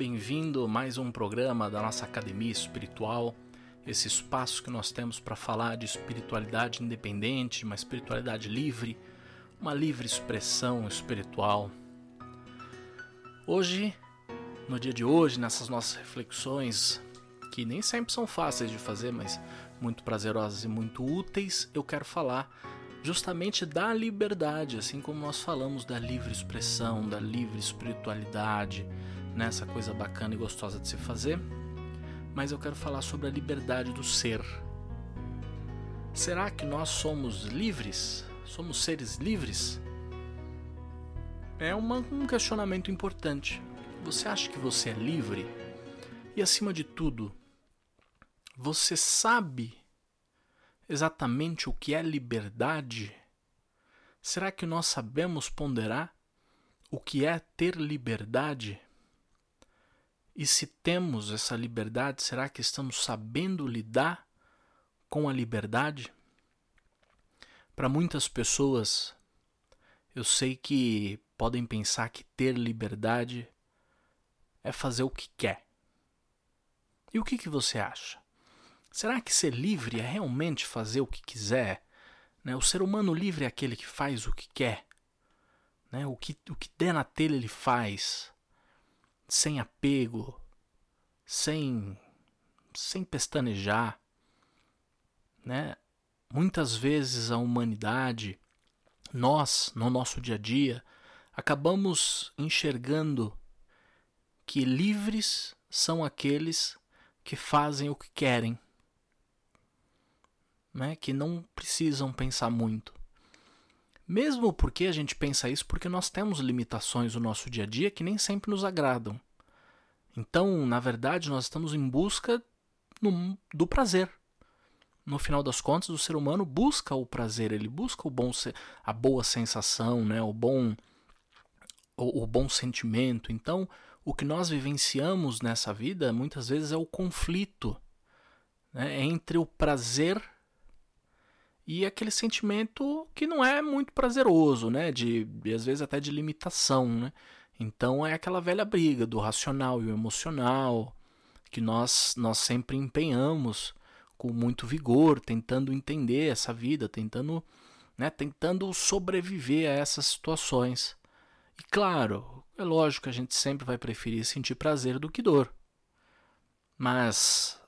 Bem-vindo a mais um programa da nossa Academia Espiritual, esse espaço que nós temos para falar de espiritualidade independente, uma espiritualidade livre, uma livre expressão espiritual. Hoje, no dia de hoje, nessas nossas reflexões, que nem sempre são fáceis de fazer, mas muito prazerosas e muito úteis, eu quero falar justamente da liberdade, assim como nós falamos da livre expressão, da livre espiritualidade, nessa né, coisa bacana e gostosa de se fazer. Mas eu quero falar sobre a liberdade do ser. Será que nós somos livres? Somos seres livres? É uma, um questionamento importante. Você acha que você é livre? E acima de tudo, você sabe exatamente o que é liberdade? Será que nós sabemos ponderar o que é ter liberdade? E se temos essa liberdade, será que estamos sabendo lidar com a liberdade? Para muitas pessoas, eu sei que podem pensar que ter liberdade é fazer o que quer. E o que, que você acha? Será que ser livre é realmente fazer o que quiser? Né? O ser humano livre é aquele que faz o que quer. Né? O, que, o que der na telha ele faz, sem apego, sem, sem pestanejar. Né? Muitas vezes a humanidade, nós, no nosso dia a dia, acabamos enxergando que livres são aqueles que fazem o que querem né, que não precisam pensar muito. Mesmo porque a gente pensa isso porque nós temos limitações no nosso dia a dia que nem sempre nos agradam. Então, na verdade, nós estamos em busca no, do prazer. No final das contas, o ser humano busca o prazer, ele busca o bom, a boa sensação, né, o bom o, o bom sentimento. Então, o que nós vivenciamos nessa vida muitas vezes é o conflito né, entre o prazer e aquele sentimento que não é muito prazeroso, né? De, às vezes até de limitação, né? Então é aquela velha briga do racional e o emocional que nós nós sempre empenhamos com muito vigor, tentando entender essa vida, tentando, né, tentando sobreviver a essas situações. E claro, é lógico que a gente sempre vai preferir sentir prazer do que dor. Mas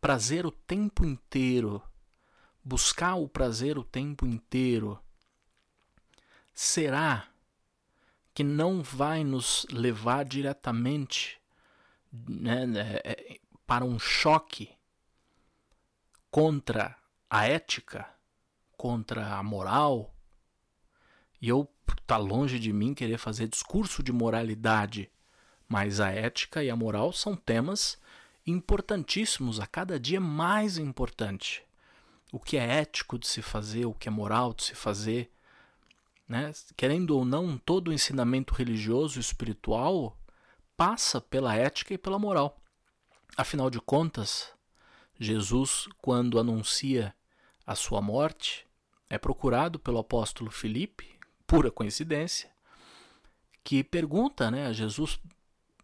prazer o tempo inteiro buscar o prazer o tempo inteiro, será que não vai nos levar diretamente né, né é, para um choque contra a ética, contra a moral? E eu tá longe de mim querer fazer discurso de moralidade, mas a ética e a moral são temas importantíssimos, a cada dia mais importante o que é ético de se fazer, o que é moral de se fazer. Né? Querendo ou não, todo o ensinamento religioso e espiritual passa pela ética e pela moral. Afinal de contas, Jesus, quando anuncia a sua morte, é procurado pelo apóstolo Filipe, pura coincidência, que pergunta né, a Jesus,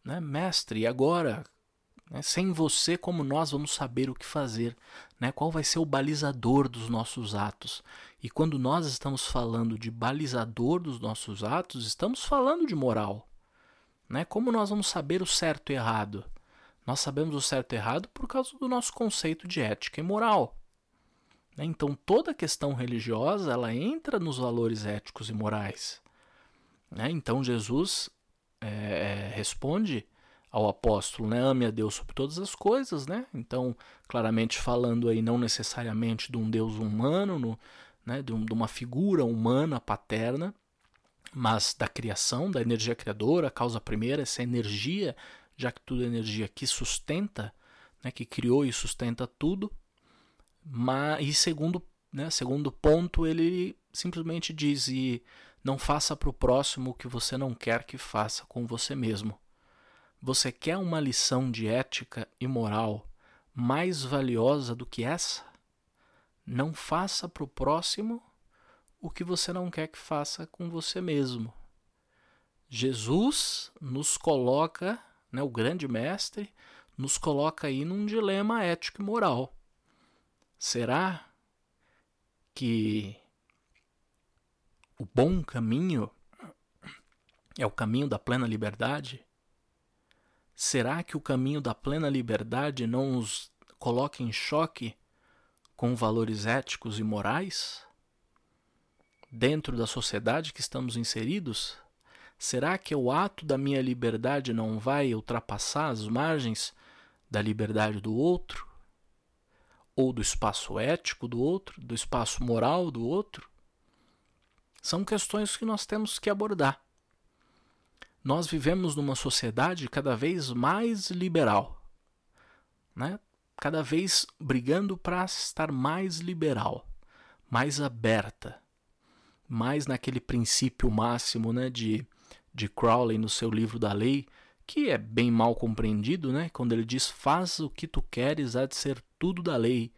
né, mestre, e agora? Né? Sem você, como nós vamos saber o que fazer? Né? Qual vai ser o balizador dos nossos atos? E quando nós estamos falando de balizador dos nossos atos, estamos falando de moral. Né? Como nós vamos saber o certo e errado? Nós sabemos o certo e errado por causa do nosso conceito de ética e moral. Né? Então toda questão religiosa ela entra nos valores éticos e morais. Né? Então Jesus é, responde ao apóstolo, né? Ame a Deus sobre todas as coisas, né? Então, claramente falando aí não necessariamente de um Deus humano, no, né? de, um, de uma figura humana paterna, mas da criação, da energia criadora, a causa primeira, essa energia, já que tudo é energia que sustenta, né? que criou e sustenta tudo. Mas, e segundo, né? segundo ponto, ele simplesmente diz: e não faça para o próximo o que você não quer que faça com você mesmo. Você quer uma lição de ética e moral mais valiosa do que essa? Não faça para o próximo o que você não quer que faça com você mesmo. Jesus nos coloca né, o grande mestre, nos coloca aí num dilema ético e moral. Será que o bom caminho é o caminho da plena liberdade? Será que o caminho da plena liberdade não nos coloca em choque com valores éticos e morais? Dentro da sociedade que estamos inseridos? Será que o ato da minha liberdade não vai ultrapassar as margens da liberdade do outro? Ou do espaço ético do outro, do espaço moral do outro? São questões que nós temos que abordar. Nós vivemos numa sociedade cada vez mais liberal, né? cada vez brigando para estar mais liberal, mais aberta, mais naquele princípio máximo né, de, de Crowley no seu livro da lei, que é bem mal compreendido, né? Quando ele diz: Faz o que tu queres, há de ser tudo da lei.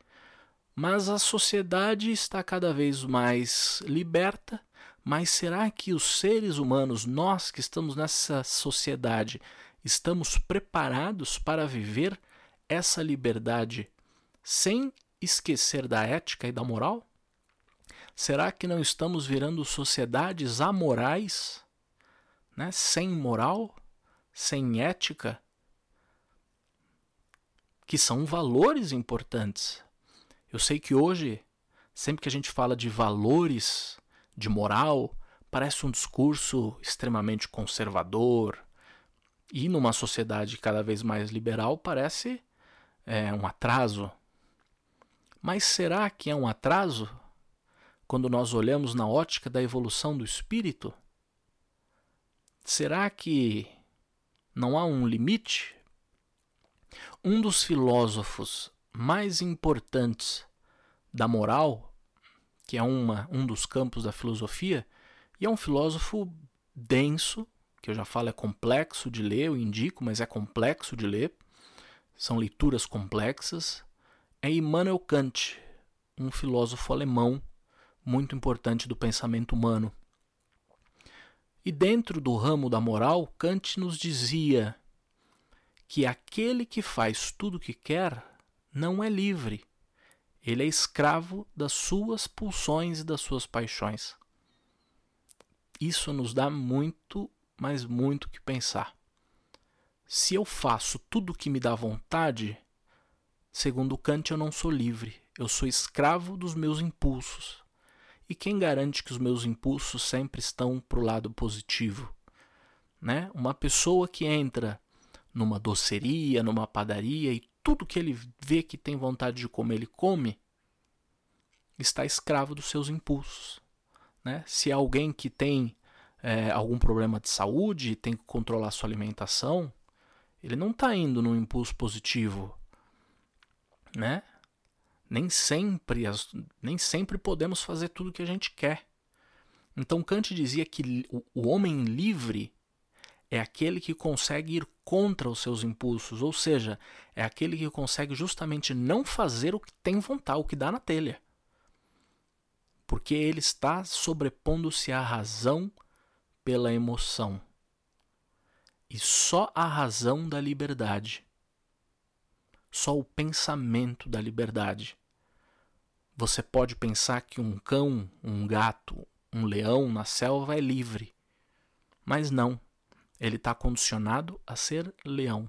Mas a sociedade está cada vez mais liberta. Mas será que os seres humanos, nós que estamos nessa sociedade, estamos preparados para viver essa liberdade sem esquecer da ética e da moral? Será que não estamos virando sociedades amorais, né? sem moral? sem ética, que são valores importantes. Eu sei que hoje, sempre que a gente fala de valores, de moral, parece um discurso extremamente conservador. E numa sociedade cada vez mais liberal, parece é, um atraso. Mas será que é um atraso quando nós olhamos na ótica da evolução do espírito? Será que não há um limite? Um dos filósofos mais importantes da moral, que é uma, um dos campos da filosofia, e é um filósofo denso, que eu já falo é complexo de ler, eu indico, mas é complexo de ler, são leituras complexas, é Immanuel Kant, um filósofo alemão muito importante do pensamento humano. E dentro do ramo da moral, Kant nos dizia que aquele que faz tudo o que quer não é livre. Ele é escravo das suas pulsões e das suas paixões. Isso nos dá muito, mas muito que pensar. Se eu faço tudo o que me dá vontade, segundo Kant, eu não sou livre. Eu sou escravo dos meus impulsos. E quem garante que os meus impulsos sempre estão para o lado positivo? Né? Uma pessoa que entra numa doceria, numa padaria e tudo que ele vê que tem vontade de comer, ele come, está escravo dos seus impulsos. Né? Se é alguém que tem é, algum problema de saúde tem que controlar sua alimentação, ele não está indo num impulso positivo. Né? nem sempre, as, nem sempre podemos fazer tudo o que a gente quer. Então Kant dizia que o homem livre é aquele que consegue ir contra os seus impulsos, ou seja, é aquele que consegue justamente não fazer o que tem vontade, o que dá na telha. Porque ele está sobrepondo-se à razão pela emoção. E só a razão da liberdade, só o pensamento da liberdade você pode pensar que um cão, um gato, um leão na selva é livre. Mas não. Ele está condicionado a ser leão.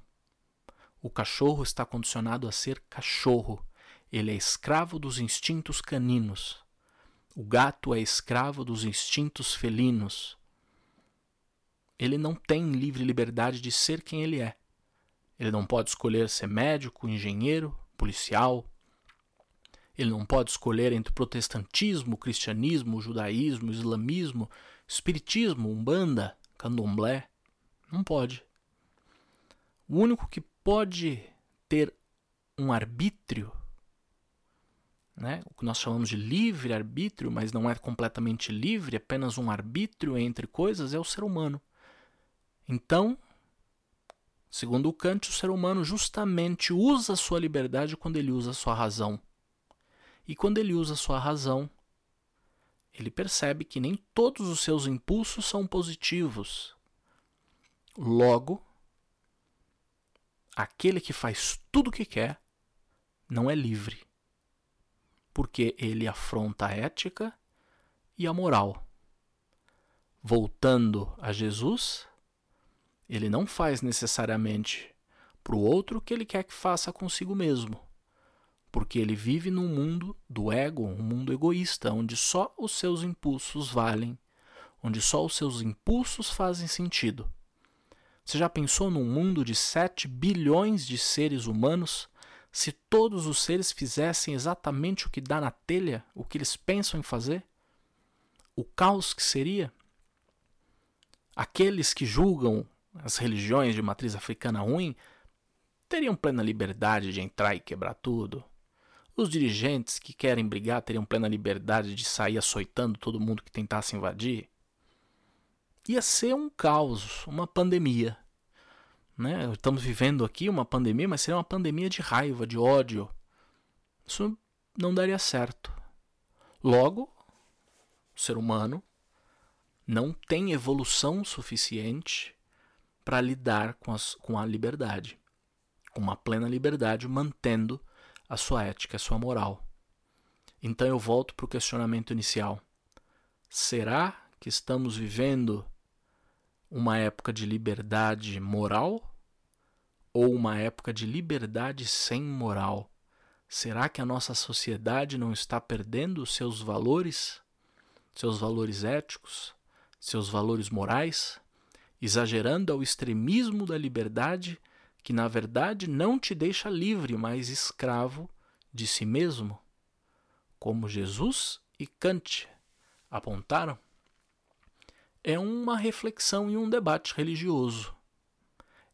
O cachorro está condicionado a ser cachorro. Ele é escravo dos instintos caninos. O gato é escravo dos instintos felinos. Ele não tem livre liberdade de ser quem ele é. Ele não pode escolher ser médico, engenheiro, policial, ele não pode escolher entre protestantismo, cristianismo, judaísmo, islamismo, espiritismo, umbanda, candomblé. Não pode. O único que pode ter um arbítrio, né? o que nós chamamos de livre arbítrio, mas não é completamente livre, apenas um arbítrio entre coisas, é o ser humano. Então, segundo Kant, o ser humano justamente usa a sua liberdade quando ele usa a sua razão. E quando ele usa sua razão, ele percebe que nem todos os seus impulsos são positivos. Logo, aquele que faz tudo o que quer não é livre, porque ele afronta a ética e a moral. Voltando a Jesus, ele não faz necessariamente para o outro o que ele quer que faça consigo mesmo, porque ele vive num mundo do ego, um mundo egoísta, onde só os seus impulsos valem, onde só os seus impulsos fazem sentido. Você já pensou num mundo de 7 bilhões de seres humanos? Se todos os seres fizessem exatamente o que dá na telha, o que eles pensam em fazer? O caos que seria? Aqueles que julgam as religiões de matriz africana ruim teriam plena liberdade de entrar e quebrar tudo. Os dirigentes que querem brigar teriam plena liberdade de sair açoitando todo mundo que tentasse invadir ia ser um caos, uma pandemia. Né? Estamos vivendo aqui uma pandemia, mas seria uma pandemia de raiva, de ódio. Isso não daria certo. Logo, o ser humano não tem evolução suficiente para lidar com, as, com a liberdade, com uma plena liberdade, mantendo a sua ética, a sua moral. Então eu volto para o questionamento inicial. Será que estamos vivendo uma época de liberdade moral ou uma época de liberdade sem moral? Será que a nossa sociedade não está perdendo seus valores, seus valores éticos, seus valores morais, exagerando ao extremismo da liberdade que na verdade não te deixa livre, mas escravo de si mesmo, como Jesus e Kant apontaram? É uma reflexão e um debate religioso.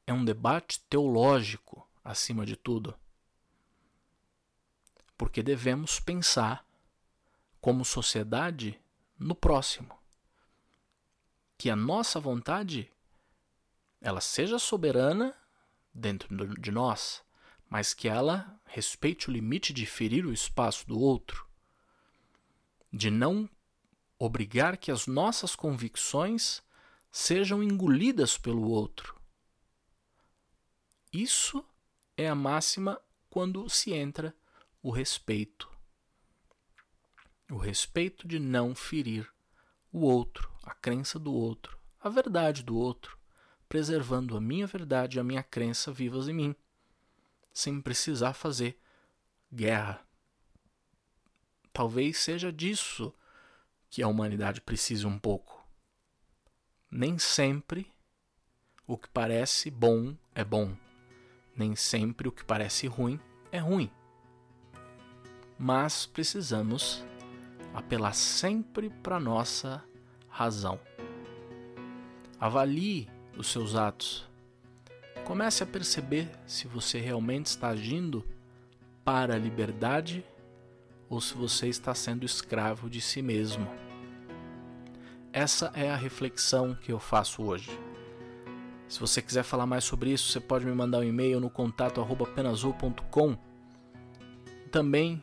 É um debate teológico, acima de tudo. Porque devemos pensar, como sociedade, no próximo. Que a nossa vontade ela seja soberana dentro de nós, mas que ela respeite o limite de ferir o espaço do outro, de não obrigar que as nossas convicções sejam engolidas pelo outro. Isso é a máxima quando se entra o respeito. O respeito de não ferir o outro, a crença do outro, a verdade do outro, preservando a minha verdade e a minha crença vivas em mim, sem precisar fazer guerra. Talvez seja disso que a humanidade precise um pouco. Nem sempre o que parece bom é bom. Nem sempre o que parece ruim é ruim. Mas precisamos apelar sempre para nossa razão. Avalie os seus atos. Comece a perceber se você realmente está agindo para a liberdade ou se você está sendo escravo de si mesmo. Essa é a reflexão que eu faço hoje. Se você quiser falar mais sobre isso, você pode me mandar um e-mail no contato penazul.com. Também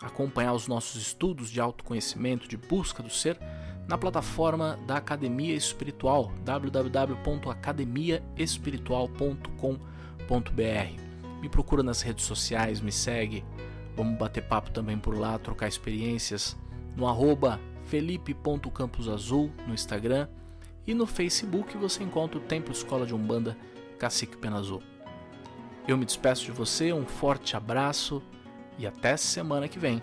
acompanhar os nossos estudos de autoconhecimento, de busca do ser, na plataforma da Academia Espiritual, www.academiaespiritual.com.br. Me procura nas redes sociais, me segue, Vamos bater papo também por lá, trocar experiências no arroba felipe.camposazul no Instagram e no Facebook você encontra o Templo Escola de Umbanda Cacique Pena Azul. Eu me despeço de você, um forte abraço e até semana que vem.